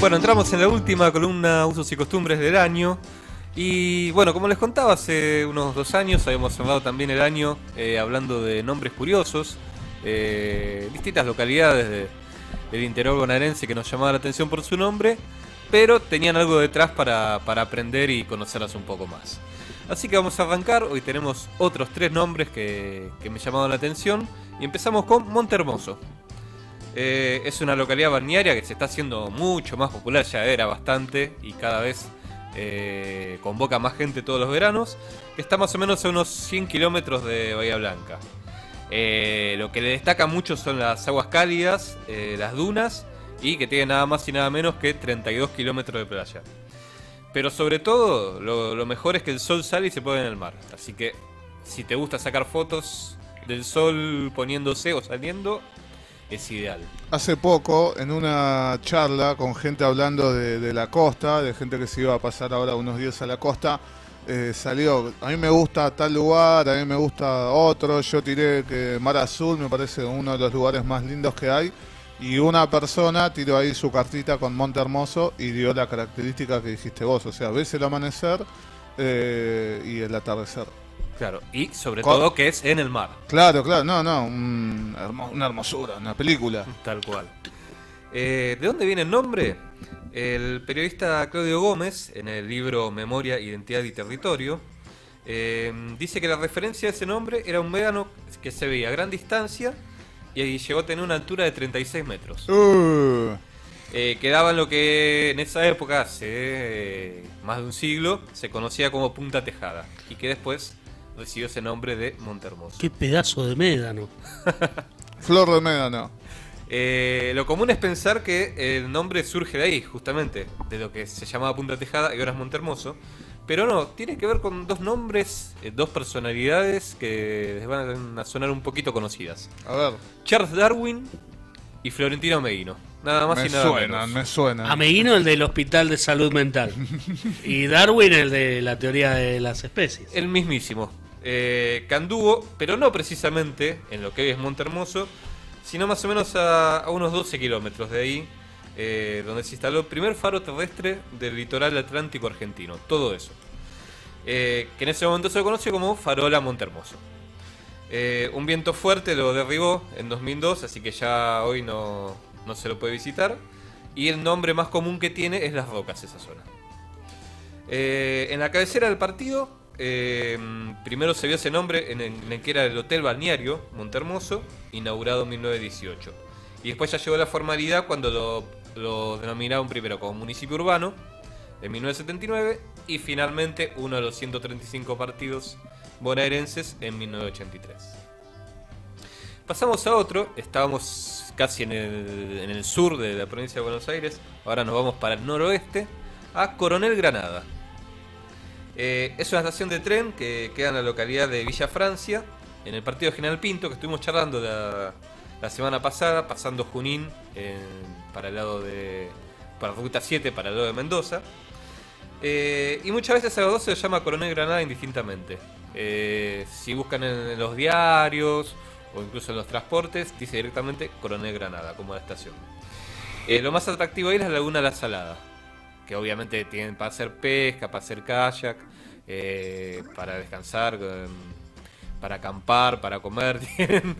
Bueno, entramos en la última columna Usos y Costumbres del año. Y bueno, como les contaba, hace unos dos años habíamos hablado también el año eh, hablando de nombres curiosos, eh, distintas localidades de- del interior bonaerense que nos llamaban la atención por su nombre, pero tenían algo detrás para, para aprender y conocerlas un poco más. Así que vamos a arrancar, hoy tenemos otros tres nombres que, que me llamaron la atención y empezamos con Montehermoso. Eh, es una localidad balnearia que se está haciendo mucho más popular, ya era bastante y cada vez eh, convoca más gente todos los veranos, está más o menos a unos 100 kilómetros de Bahía Blanca. Eh, lo que le destaca mucho son las aguas cálidas, las dunas y que tiene nada más y nada menos que 32 kilómetros de playa. Pero sobre todo, lo, lo mejor es que el sol sale y se pone en el mar. Así que si te gusta sacar fotos del sol poniéndose o saliendo, es ideal. Hace poco, en una charla con gente hablando de, la costa, de gente que se iba a pasar ahora unos días a la costa, eh, salió, a mí me gusta tal lugar, a mí me gusta otro, yo tiré que Mar Azul me parece uno de los lugares más lindos que hay, y una persona tiró ahí su cartita con Monte Hermoso y dio la característica que dijiste vos, o sea, ves el amanecer eh, y el atardecer. Claro, y sobre Con- todo que es en el mar, Claro, claro, no, no, un una hermosura, una película. tal cual. Eh, ¿De dónde viene el nombre? El periodista Claudio Gómez, en el libro Memoria, Identidad y Territorio, eh, dice que la referencia a ese nombre era un médano que se veía a gran distancia y llegó a tener una altura de 36 metros. Uh. Eh, quedaba en lo que en esa época, hace eh, más de un siglo, se conocía como Punta Tejada y que después recibió ese nombre de Montermoso. Qué pedazo de médano. Flor de médano. Eh, lo común es pensar que el nombre surge de ahí, justamente, de lo que se llamaba Punta Tejada y ahora es Montermoso. Pero no, tiene que ver con dos nombres, eh, dos personalidades que les van a sonar un poquito conocidas. A ver, Charles Darwin y Florentino Meguino. Nada más me y nada suenan, menos. me suenan. Ameguino el del Hospital de Salud Mental. Y Darwin el de la teoría de las especies. El mismísimo. Eh, anduvo, pero no precisamente en lo que hoy es Montermoso, sino más o menos a, unos 12 kilómetros de ahí, eh, donde se instaló el primer faro terrestre del litoral atlántico argentino. Todo eso. Eh, que en ese momento se conoce como Farola Montermoso. Eh, un viento fuerte lo derribó en 2002, así que ya hoy no, no se lo puede visitar. Y el nombre más común que tiene es Las Rocas, esa zona. En la cabecera del partido, eh, primero se vio ese nombre en el, que era el Hotel Balneario Montermoso, inaugurado en 1918. Y después ya llegó la formalidad cuando lo, denominaron primero como municipio urbano, en 1979, y finalmente uno de los 135 partidos bonaerenses en 1983. Pasamos a otro, estábamos casi en el sur de la provincia de Buenos Aires, ahora nos vamos para el noroeste, a Coronel Granada. Eh, es una estación de tren que queda en la localidad de Villa Francia, en el partido General Pinto, que estuvimos charlando la, semana pasada, pasando Junín en- para el lado de. para Ruta 7, para el lado de Mendoza. Eh, y muchas veces a los dos se llama Coronel Granada indistintamente. Eh, si buscan en, en los diarios o incluso en los transportes, dice directamente Coronel Granada, como la estación. Eh, lo más atractivo ahí es la Laguna La Salada, que obviamente tienen para hacer pesca, para hacer kayak, eh, para descansar, eh, para acampar, para comer, tienen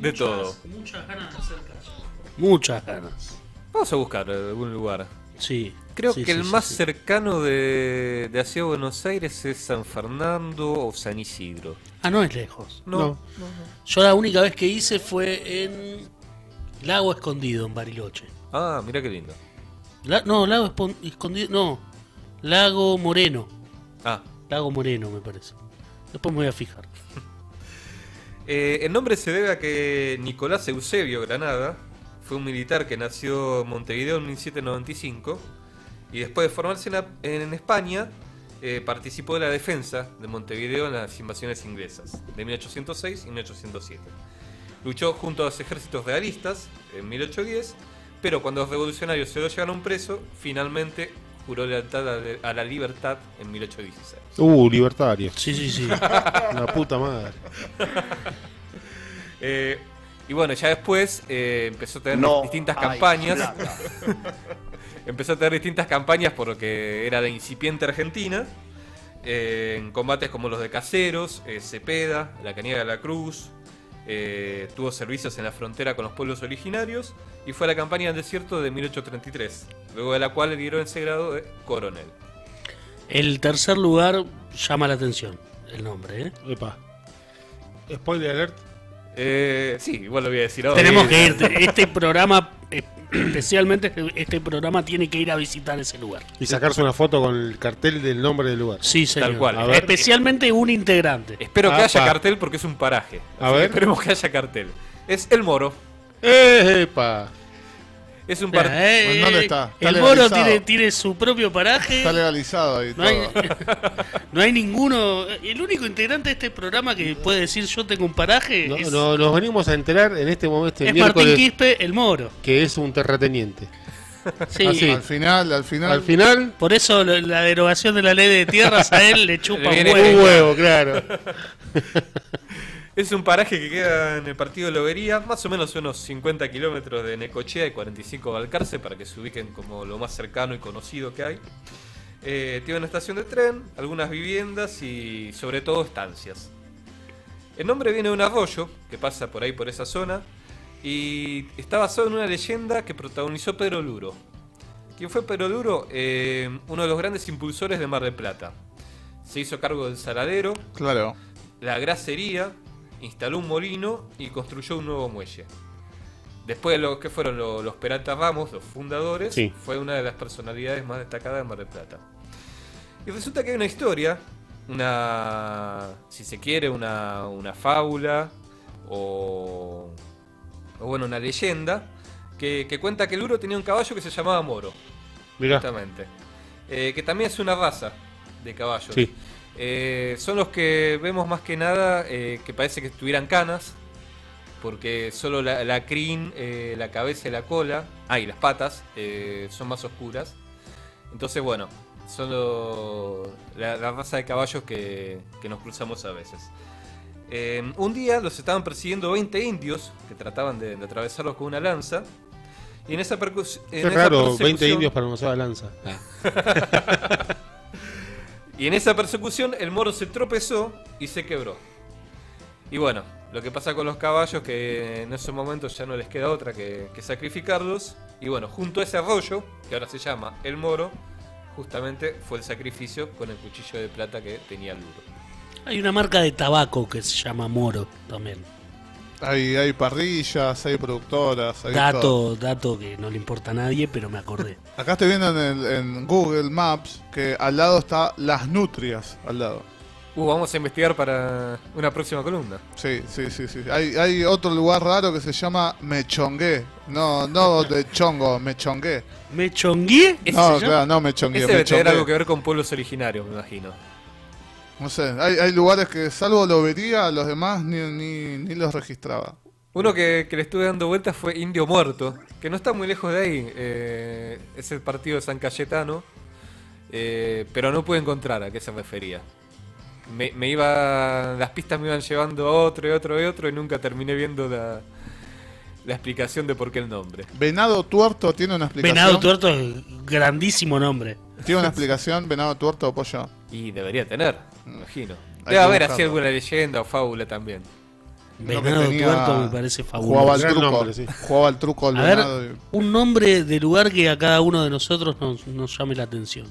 de todo. Muchas ganas de hacer caso. Muchas ganas. Vamos a buscar algún lugar. Sí. Creo sí, que sí, el sí, más sí. cercano de, de hacia Buenos Aires es San Fernando o San Isidro. Ah, no es lejos. No, No. no, no. Yo la única vez que hice fue en Lago Escondido, en Bariloche. Ah, mira qué lindo. La- no, Lago Espon- Escondido, no. Lago Moreno. Ah, Lago Moreno, me parece. Después me voy a fijar. eh, el nombre se debe a que Nicolás Eusebio Granada fue un militar que nació en Montevideo en 1795 y después de formarse en, la- en España eh, participó de la defensa de Montevideo en las invasiones inglesas de 1806 y 1807. Luchó junto a los ejércitos realistas en 1810, pero cuando los revolucionarios se lo llevaron preso, finalmente juró lealtad a la- a la libertad en 1816. Uh, libertario. Sí, sí, sí. La puta madre. Eh, y bueno, ya después eh, empezó a tener No distintas campañas. empezó a tener distintas campañas porque era de incipiente Argentina. eh, en combates como los de Caseros, eh, Cepeda, la Cañada de la Cruz. Eh, tuvo servicios en la frontera con los pueblos originarios y fue a la campaña del desierto de 1833, luego de la cual le dieron ese grado de coronel. El tercer lugar llama la atención, el nombre, ¿eh? Epa. Spoiler alert. Eh, sí, igual lo voy a decir ahora. Tenemos que ir. Este programa, especialmente este- programa, tiene que ir a visitar ese lugar. Y sacarse una foto con el cartel del nombre del lugar. Sí, señor. cual. A ver. Especialmente un integrante. Espero que haya cartel porque es un paraje. A ver. Esperemos que haya cartel. Es El Moro. ¡Epa! Es un Mira, par... eh, ¿Dónde está? Está El Moro tiene, tiene su propio paraje. Está legalizado ahí No hay, todo. no hay ninguno. El único integrante de este programa que puede decir yo tengo un paraje No, es, no, nos venimos a enterar en este momento, el es Martín Quispe, el Moro. que es un terrateniente. Sí, Ah, sí. Al final, al final. Al final, Por eso lo- la derogación de la ley de tierras a él le chupa un Le viene huevo. un huevo, claro. Es un paraje que queda en el partido de Lobería, más o menos unos 50 kilómetros de Necochea y 45 de Alcarce, para que se ubiquen como lo más cercano y conocido que hay. Eh, tiene una estación de tren, algunas viviendas y sobre todo estancias. El nombre viene de un arroyo que pasa por ahí por esa zona y está basado en una leyenda que protagonizó Pedro Luro. ¿Quién fue Pedro Luro? Eh, uno de los grandes impulsores de Mar del Plata. Se hizo cargo del saladero, Claro. la grasería, instaló un molino y construyó un nuevo muelle. Después de lo que fueron lo- los Peralta Ramos, los fundadores, Sí. fue una de las personalidades más destacadas de Mar del Plata. Y resulta que hay una historia, una, si se quiere, una, una fábula o, o bueno, una leyenda que, que cuenta que el Uro tenía un caballo que se llamaba Moro, Mirá. Eh, que también es una raza de caballos. Sí. Eh, son los que vemos más que nada eh, que parece que tuvieran canas, porque solo la, la crin, eh, la cabeza y la cola, ah, y las patas, eh, son más oscuras. Entonces, bueno, son lo- la, la raza de caballos que, que nos cruzamos a veces. Eh, un día los estaban persiguiendo 20 indios que trataban de, de atravesarlos con una lanza. Y en esa, en qué esa raro, 20 persecución- indios para no usar lanza. Y en esa persecución el moro se tropezó y se quebró. Y bueno, lo que pasa con los caballos que en esos momentos ya no les queda otra que, sacrificarlos. Y bueno, junto a ese arroyo, que ahora se llama el moro, justamente fue el sacrificio con el cuchillo de plata que tenía el duro. Hay una marca de tabaco que se llama Moro también. Hay, hay parrillas, hay productoras. Hay todo. Dato, dato que no le importa a nadie, pero me acordé. Acá estoy viendo en, el- en Google Maps que al lado está Las Nutrias. Al lado. Uh, vamos a investigar para una próxima columna. Sí, sí, sí, sí. Hay, hay otro lugar raro que se llama Mechongué. No, no de chongo, Mechongué. ¿Me chongué? ¿Ese No, claro, no Mechongué. Ese debe tener Mechongué. algo que ver con pueblos originarios, me imagino. No sé, hay, hay lugares que salvo lo vería, los demás ni, ni, ni los registraba. Uno que, que le estuve dando vueltas fue Indio Muerto, que no está muy lejos de ahí. eh, es el partido de San Cayetano, eh, pero no pude encontrar a qué se refería. Me, me iba, las pistas me iban llevando a otro y otro y otro y nunca terminé viendo la, la explicación de por qué el nombre. Venado Tuerto tiene una explicación. Venado Tuerto es grandísimo nombre. Tiene una explicación, Venado Tuerto o pollo. Y debería tener, me imagino. Debe haber así alguna leyenda o fábula también. Venado tenía- Tuerto me parece Jugaba fabuloso. al Gran truco. nombre, sí. Jugaba al truco al A ver, venado. y- un nombre de lugar que a cada uno de nosotros nos, nos llame la atención.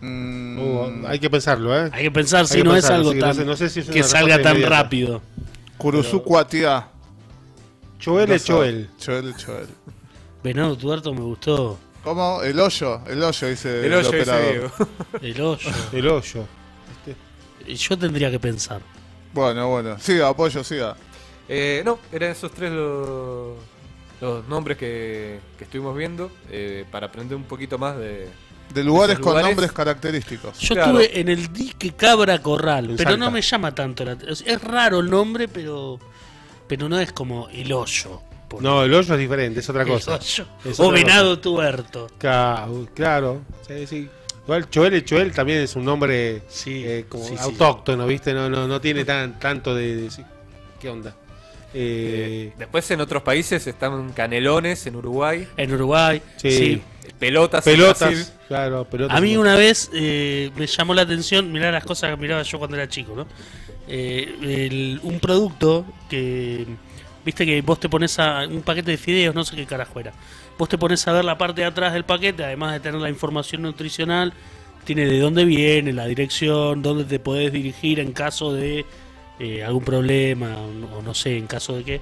Mm, Uh, hay que pensarlo, ¿eh? Hay que pensar si que no es algo sí, no tan sé- no sé si es una que salga tan inmediata. rápido. Kurusukuatia. Choel es Choel. Choel, Choel. Venado Tuerto me gustó. ¿Cómo? El hoyo, el hoyo dice El el, hoyo operador. Diego. El hoyo. El hoyo. Yo tendría que pensar. Bueno, bueno. Siga, apoyo, siga. Eh, no, eran esos tres los, los nombres que, que estuvimos viendo eh, para aprender un poquito más de... De lugares con lugares- nombres característicos. Yo Claro. estuve en el dique Cabra Corral, pero no me llama tanto la atención. Es raro el nombre, pero pero no es como el hoyo. No, el hoyo es diferente, es otra el cosa. hoyo. Es O otra venado tuerto. Ca- Claro, sí, sí. Igual Choel Choel también es un nombre Sí, eh, como sí, sí. autóctono, ¿viste? No, no, no tiene tan, tanto de. ¿Qué onda? Eh, Después en otros países están Canelones, en Uruguay. En Uruguay, Sí. sí. Pelotas. Pelotas, claro, pelotas. A mí una vez eh, me llamó la atención, mirar las cosas que miraba yo cuando era chico, ¿no? Eh, el- un producto que, viste que vos te pones a un paquete de fideos, no sé qué carajo era. Vos te pones a ver la parte de atrás del paquete, además de tener la información nutricional, tiene de dónde viene, la dirección, dónde te podés dirigir en caso de eh, algún problema, o no, sé, en caso de qué.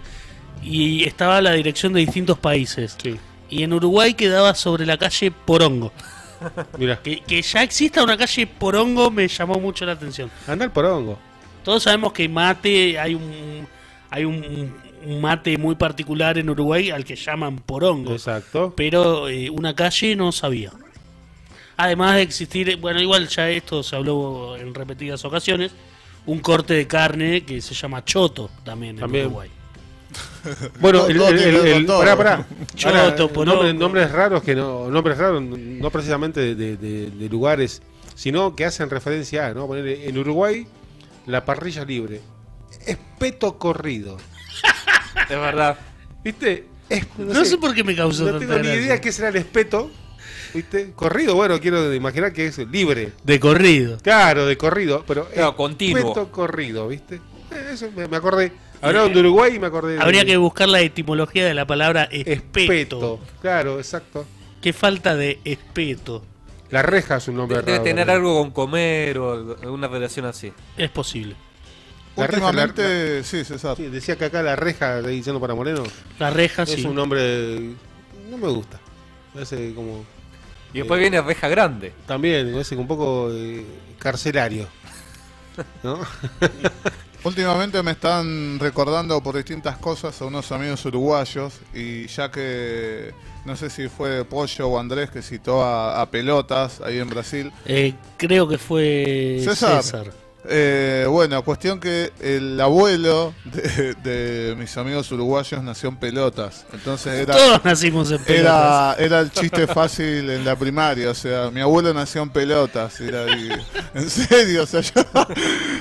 Y estaba la dirección de distintos países. Sí, Y en Uruguay quedaba sobre la calle Porongo. mira. Que, que ya exista una calle Porongo me llamó mucho la atención. Andar por hongo. Todos sabemos que mate, hay un hay un, un mate muy particular en Uruguay al que llaman Porongo. Exacto. Pero eh, una calle no sabía. Además de existir, bueno, igual ya esto se habló en repetidas ocasiones, un corte de carne que se llama choto también en. Uruguay. Bueno, el, el, pará, pará. Choto, Ahora, porongo. nombres, nombres raros que no, nombres raros, no precisamente de, de- lugares, sino que hacen referencia a, ¿no? Ponerle, en Uruguay, la parrilla libre. Espeto corrido. Es verdad. ¿Viste? Es- No, sé, por qué me causó no tanta tengo ni gracia. idea qué será el espeto. ¿Viste? Corrido, bueno, quiero imaginar que es libre. De corrido. Claro, de corrido, pero Claro, continuo. espeto corrido, ¿viste? Eh, Eso me, me acordé. Hablaron de Uruguay y me acordé de Habría que buscar la etimología de la palabra espeto. espeto. Claro, exacto. Qué falta de espeto. La reja es un nombre Debe raro tener algo con comer o alguna relación así. Es posible. La reja, Últimamente, sí, César. Sí, decía que acá la reja de diciendo para Moreno La reja es sí. un nombre no me gusta. Me hace como Y después Eh. viene Reja Grande. también me hace un poco eh, carcelario. ¿No? Últimamente me están recordando por distintas cosas a unos amigos uruguayos y ya que no sé si fue Pollo o Andrés que citó a, a Pelotas ahí en Brasil. Eh, creo que fue César. César. Eh, bueno, cuestión que el abuelo de, de mis amigos uruguayos nació en Pelotas. Entonces era, Todos nacimos en pelotas. era, era el chiste fácil en la primaria. O sea, mi abuelo nació en Pelotas. Era, y- en serio, o sea, yo,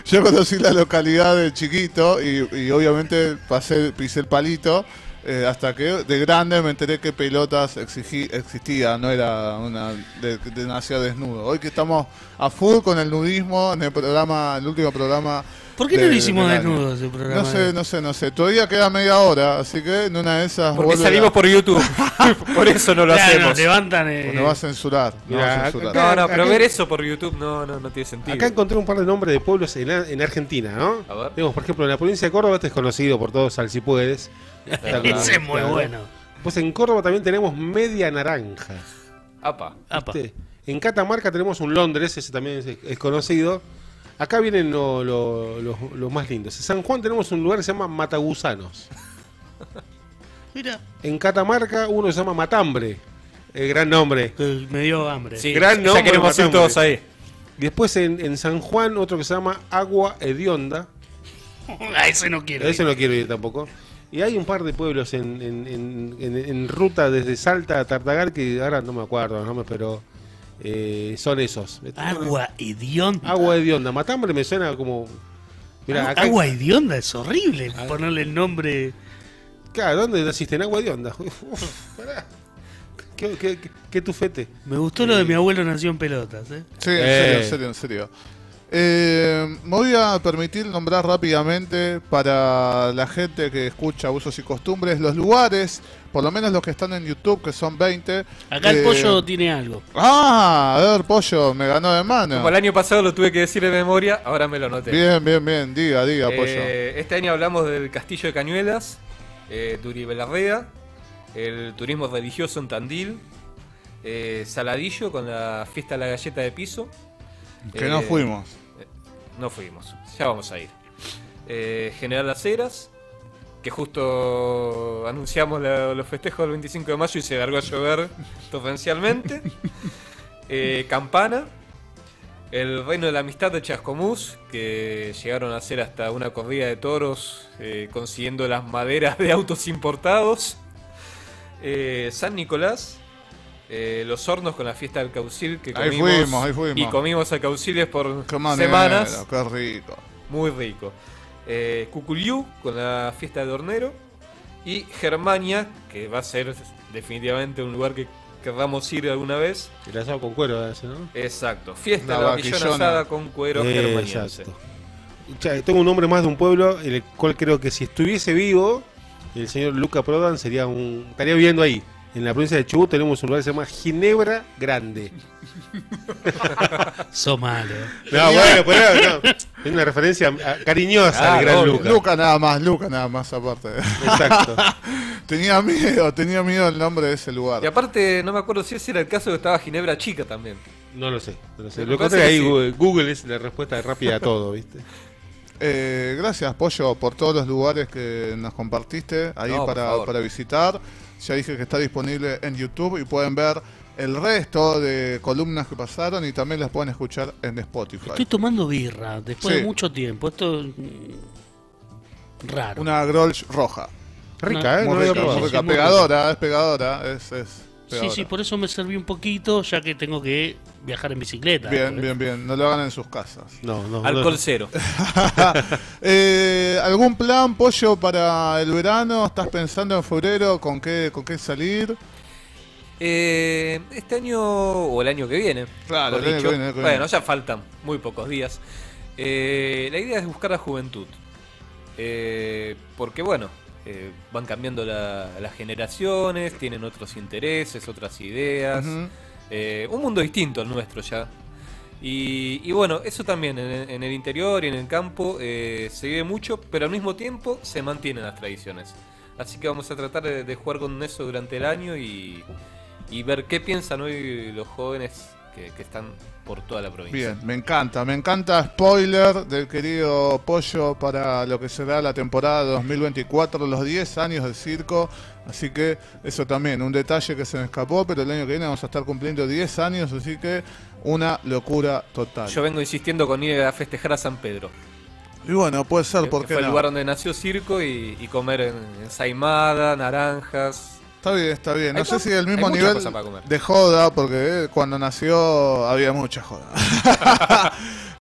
yo conocí la localidad de chiquito y, y obviamente pasé, pisé el palito. Eh, hasta que de grande me enteré que pelotas exigí- existía, no era una de, de desnudo. Hoy que estamos a full con el nudismo en el programa, el último programa. ¿Por qué no de- lo hicimos del año. desnudos ese programa? No sé, no sé, no sé. Todavía queda media hora, así que en una de esas. Porque salimos a- por YouTube. por eso no lo Claro, hacemos. levantan. eh, Nos va a censurar. Mira, va a censurar. acá- No, no, pero Acá- ver eso por YouTube no, no, no tiene sentido. Acá encontré un par de nombres de pueblos en, en Argentina, ¿no? A ver. Tenemos, por ejemplo, en la provincia de Córdoba, este es conocido por todos, al si puedes. Ese es muy bueno. Pues en Córdoba también tenemos media naranja. Apa. Apa. En Catamarca tenemos un Londres, ese también es, es conocido. Acá vienen lo- lo- lo- los más lindos. En San Juan tenemos un lugar que se llama Matagusanos. Mira, En Catamarca uno se llama Matambre. El gran nombre. que me dio hambre. Sí, Gran ya nombre, queremos ir todos ahí. Después en, en San Juan otro que se llama Agua Hedionda. A ese no quiero. A ese no quiero ir tampoco. Y hay un par de pueblos en, en- en- en- en ruta desde Salta a Tartagal que ahora no me acuerdo los nombres, pero eh, son esos. Agua hedionda. Agua Hedionda. Matambre me suena como... Mira, acá, Agua hedionda es horrible ponerle el nombre. Claro, ¿dónde naciste? En Agua Hedionda. Uf, pará. ¿Qué, qué, qué- qué tufete? Me gustó lo de mi abuelo nació en pelotas. ¿eh? Sí, en Eh. serio, en serio, en serio. Eh, me voy a permitir nombrar rápidamente para la gente que escucha usos y costumbres los lugares, por lo menos los que están en YouTube, que son 20. Acá el eh, pollo tiene algo. Ah, a ver, pollo, me ganó de mano. Como el año pasado lo tuve que decir de memoria, ahora me lo noté. Bien, bien, bien, diga, diga, pollo. Eh, este año hablamos del Castillo de Cañuelas, eh, Duribelarrea, el turismo religioso en Tandil, eh, Saladillo con la fiesta de la galleta de piso. que no fuimos. No fuimos, ya vamos a ir. Eh, General Las Heras, que justo anunciamos la- los festejos del 25 de mayo y se largó a llover torrencialmente. Eh, Campana, el Reino de la Amistad de Chascomús, que llegaron a hacer hasta una corrida de toros eh, consiguiendo las maderas de autos importados. San Nicolás, eh, los hornos con la fiesta del Caucil, que Ahí comimos, fuimos, ahí fuimos. y comimos a Cauciles por Qué manera, semanas. qué rico. Muy rico. Eh, Cuculiú con la fiesta de hornero. Y Germania, que va a ser definitivamente un lugar que querramos ir alguna vez. El asado con cuero ese, ¿no? Exacto. Fiesta de la vaquillona asada con cuero germaniense. Exacto. Ya, tengo un nombre más de un pueblo, el cual creo que si estuviese vivo, el señor Luca Prodan sería un. estaría viviendo ahí. En la provincia de Chubut tenemos un lugar que se llama Ginebra Grande. So malo. No, bueno, pero no, es una referencia ah, cariñosa Ah, al gran obvio. Luca. Luca nada más, Luca nada más aparte. Exacto. tenía miedo, tenía miedo el nombre de ese lugar. Y aparte, no me acuerdo si ese era el caso que estaba Ginebra Chica también. No lo sé. No lo sé. Lo que pasa es que que ahí sí. Google, es la respuesta rápida a todo, ¿viste? Eh, gracias, Pollo, por todos los lugares que nos compartiste ahí No, para visitar. Ya dije que está disponible en YouTube y pueden ver el resto de columnas que pasaron y también las pueden escuchar en Spotify. Estoy tomando birra después Sí. de mucho tiempo. Esto es mm, raro. Una Grolsch roja. Rica, ¿eh? Muy rica, probado. muy sí, rica. muy pegadora, es pegadora. Es, es sí, sí, por eso me serví un poquito, ya que tengo que viajar en bicicleta. Bien, bien, bien. No lo hagan en sus casas. No, no. Alcohol no. cero. Eh, ¿Algún plan, Pollo, para el verano? ¿Estás pensando en febrero con qué, con qué salir? Eh, este año o el año que viene. Claro, el año que viene, bueno, ya faltan muy pocos días. Eh, la idea es buscar la juventud. Eh, porque bueno, eh, van cambiando la- las generaciones, tienen otros intereses, otras ideas. Eh, un mundo distinto al nuestro ya. Y, y bueno, eso también en, en el interior y en el campo eh, se vive mucho, pero al mismo tiempo se mantienen las tradiciones. Así que vamos a tratar de, de jugar con eso durante el año y, y ver qué piensan hoy los jóvenes que, que están por toda la provincia. Bien, me encanta, me encanta spoiler del querido Pollo para lo que será la temporada 2024, los 10 años del circo. Así que eso también, un detalle que se me escapó, pero el año que viene vamos a estar cumpliendo 10 años, así que una locura total. Yo vengo insistiendo con ir a festejar a San Pedro. Y bueno, puede ser, que- ¿por que qué fue el lugar donde nació Circo y, y comer en, ensaimada, naranjas. Está bien, está bien. No Hay sé si el mismo nivel de joda, porque cuando nació había mucha joda.